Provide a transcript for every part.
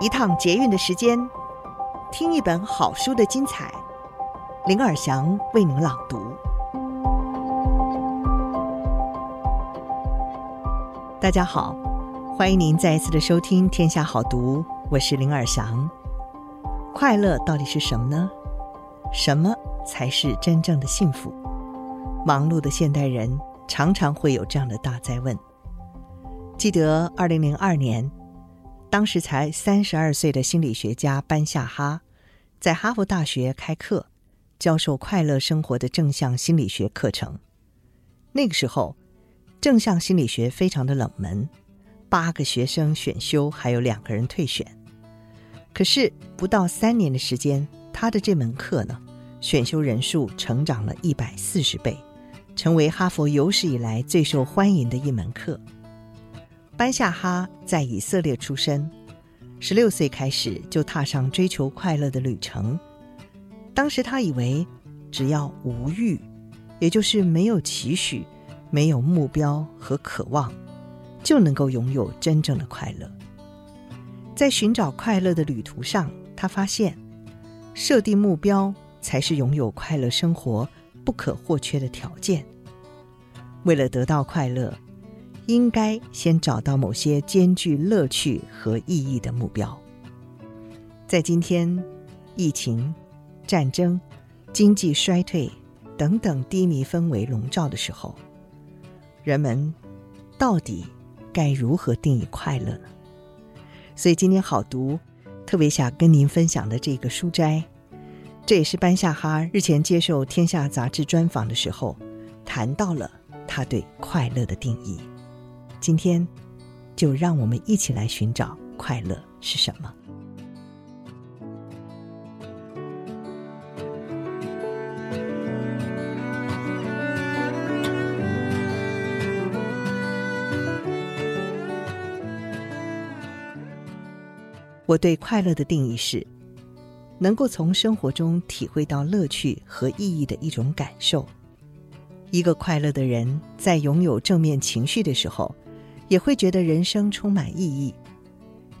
一趟捷运的时间，听一本好书的精彩。林尔祥为您朗读。大家好，欢迎您再一次的收听《天下好读》，我是林尔祥。快乐到底是什么呢？什么才是真正的幸福？忙碌的现代人常常会有这样的大哉问。记得二零零二年。当时才三十二岁的心理学家班夏哈，在哈佛大学开课，教授快乐生活的正向心理学课程。那个时候，正向心理学非常的冷门，八个学生选修，还有两个人退选。可是不到三年的时间，他的这门课呢，选修人数成长了一百四十倍，成为哈佛有史以来最受欢迎的一门课。班夏哈在以色列出生，十六岁开始就踏上追求快乐的旅程。当时他以为，只要无欲，也就是没有期许、没有目标和渴望，就能够拥有真正的快乐。在寻找快乐的旅途上，他发现，设定目标才是拥有快乐生活不可或缺的条件。为了得到快乐，应该先找到某些兼具乐趣和意义的目标。在今天，疫情、战争、经济衰退等等低迷氛围笼罩的时候，人们到底该如何定义快乐呢？所以今天好读，特别想跟您分享的这个书斋，这也是班夏哈日前接受《天下》杂志专访的时候谈到了他对快乐的定义。今天，就让我们一起来寻找快乐是什么。我对快乐的定义是，能够从生活中体会到乐趣和意义的一种感受。一个快乐的人，在拥有正面情绪的时候，也会觉得人生充满意义。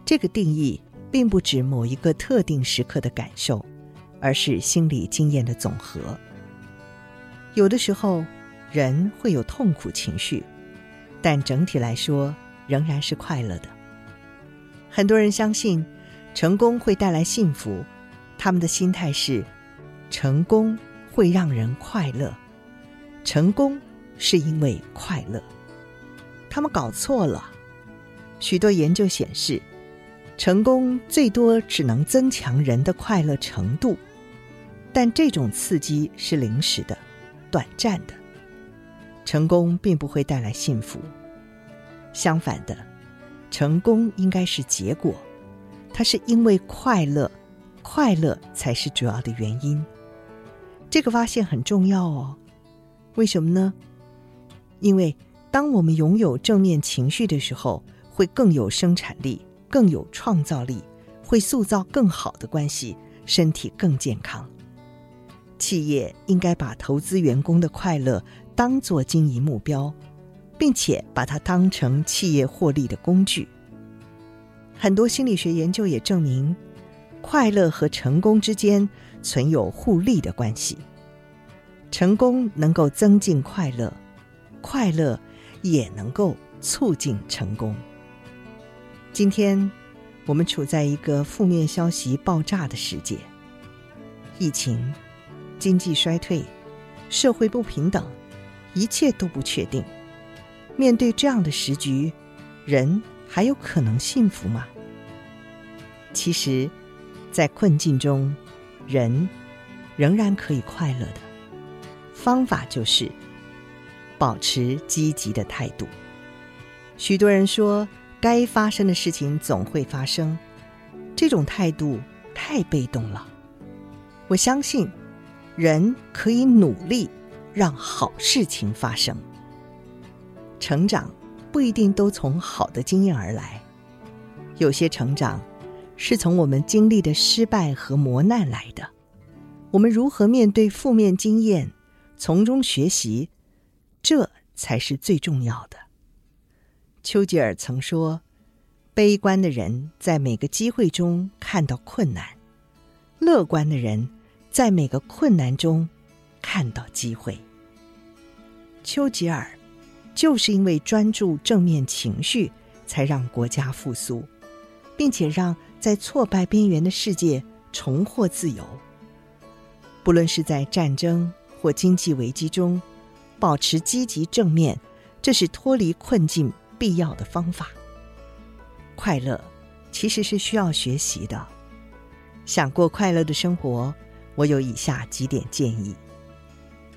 这个定义并不指某一个特定时刻的感受，而是心理经验的总和。有的时候，人会有痛苦情绪，但整体来说仍然是快乐的。很多人相信成功会带来幸福，他们的心态是：成功会让人快乐，成功是因为快乐。他们搞错了。许多研究显示，成功最多只能增强人的快乐程度，但这种刺激是临时的、短暂的。成功并不会带来幸福。相反的，成功应该是结果，它是因为快乐，快乐才是主要的原因。这个发现很重要哦。为什么呢？因为。当我们拥有正面情绪的时候，会更有生产力，更有创造力，会塑造更好的关系，身体更健康。企业应该把投资员工的快乐当作经营目标，并且把它当成企业获利的工具。很多心理学研究也证明，快乐和成功之间存有互利的关系。成功能够增进快乐，快乐。也能够促进成功。今天，我们处在一个负面消息爆炸的世界，疫情、经济衰退、社会不平等，一切都不确定。面对这样的时局，人还有可能幸福吗？其实，在困境中，人仍然可以快乐的。方法就是。保持积极的态度。许多人说，该发生的事情总会发生，这种态度太被动了。我相信，人可以努力让好事情发生。成长不一定都从好的经验而来，有些成长是从我们经历的失败和磨难来的。我们如何面对负面经验，从中学习？这才是最重要的。丘吉尔曾说：“悲观的人在每个机会中看到困难，乐观的人在每个困难中看到机会。丘吉尔就是因为专注正面情绪，才让国家复苏，并且让在挫败边缘的世界重获自由。不论是在战争或经济危机中，保持积极正面，这是脱离困境必要的方法。快乐其实是需要学习的。想过快乐的生活，我有以下几点建议：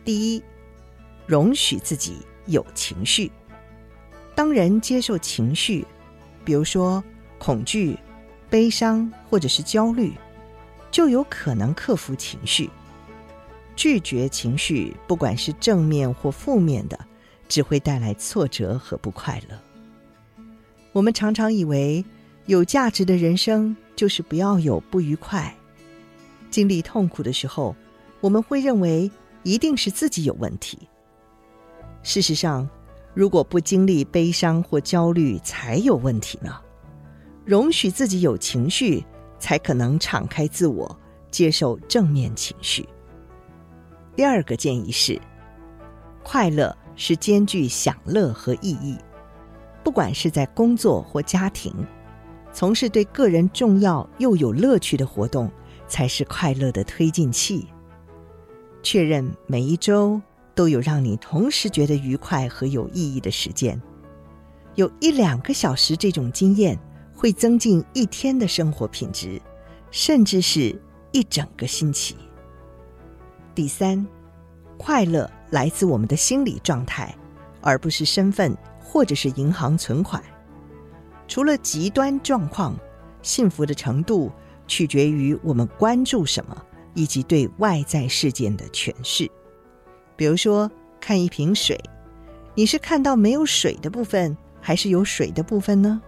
第一，容许自己有情绪。当人接受情绪，比如说恐惧、悲伤或者是焦虑，就有可能克服情绪。拒绝情绪，不管是正面或负面的，只会带来挫折和不快乐。我们常常以为有价值的人生就是不要有不愉快。经历痛苦的时候，我们会认为一定是自己有问题。事实上，如果不经历悲伤或焦虑才有问题呢？容许自己有情绪，才可能敞开自我，接受正面情绪。第二个建议是，快乐是兼具享乐和意义。不管是在工作或家庭，从事对个人重要又有乐趣的活动，才是快乐的推进器。确认每一周都有让你同时觉得愉快和有意义的时间，有一两个小时这种经验，会增进一天的生活品质，甚至是一整个星期。第三，快乐来自我们的心理状态，而不是身份。或者是银行存款，除了极端状况，幸福的程度取决于我们关注什么，以及对外在事件的诠释。比如说，看一瓶水，你是看到没有水的部分，还是有水的部分呢？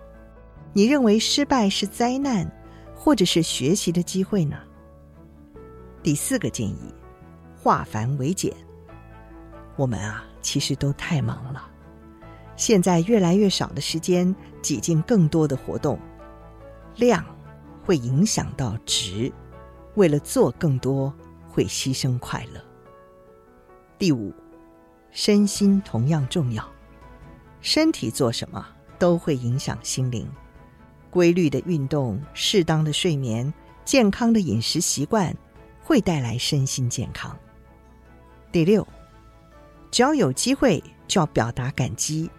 你认为失败是灾难，或者是学习的机会呢？第四个建议：化繁为简。我们啊，其实都太忙了。现在越来越少的时间挤进更多的活动，量会影响到值。为了做更多，会牺牲快乐。第五，身心同样重要。身体做什么都会影响心灵。规律的运动、适当的睡眠、健康的饮食习惯，会带来身心健康。第六，只要有机会就要表达感激。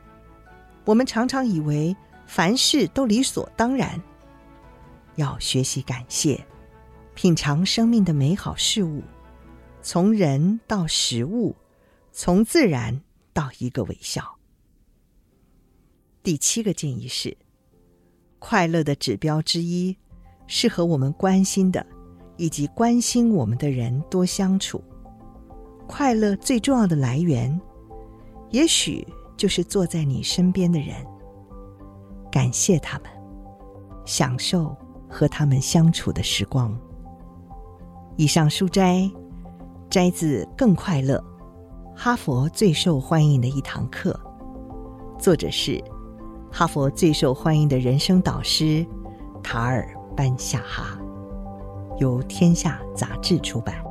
我们常常以为凡事都理所当然，要学习感谢，品尝生命的美好事物，从人到食物，从自然到一个微笑。第七个建议是：快乐的指标之一是和我们关心的以及关心我们的人多相处。快乐最重要的来源，也许。就是坐在你身边的人，感谢他们，享受和他们相处的时光。以上书摘摘自《更快乐》，哈佛最受欢迎的一堂课，作者是哈佛最受欢迎的人生导师塔尔班夏哈，由天下杂志出版。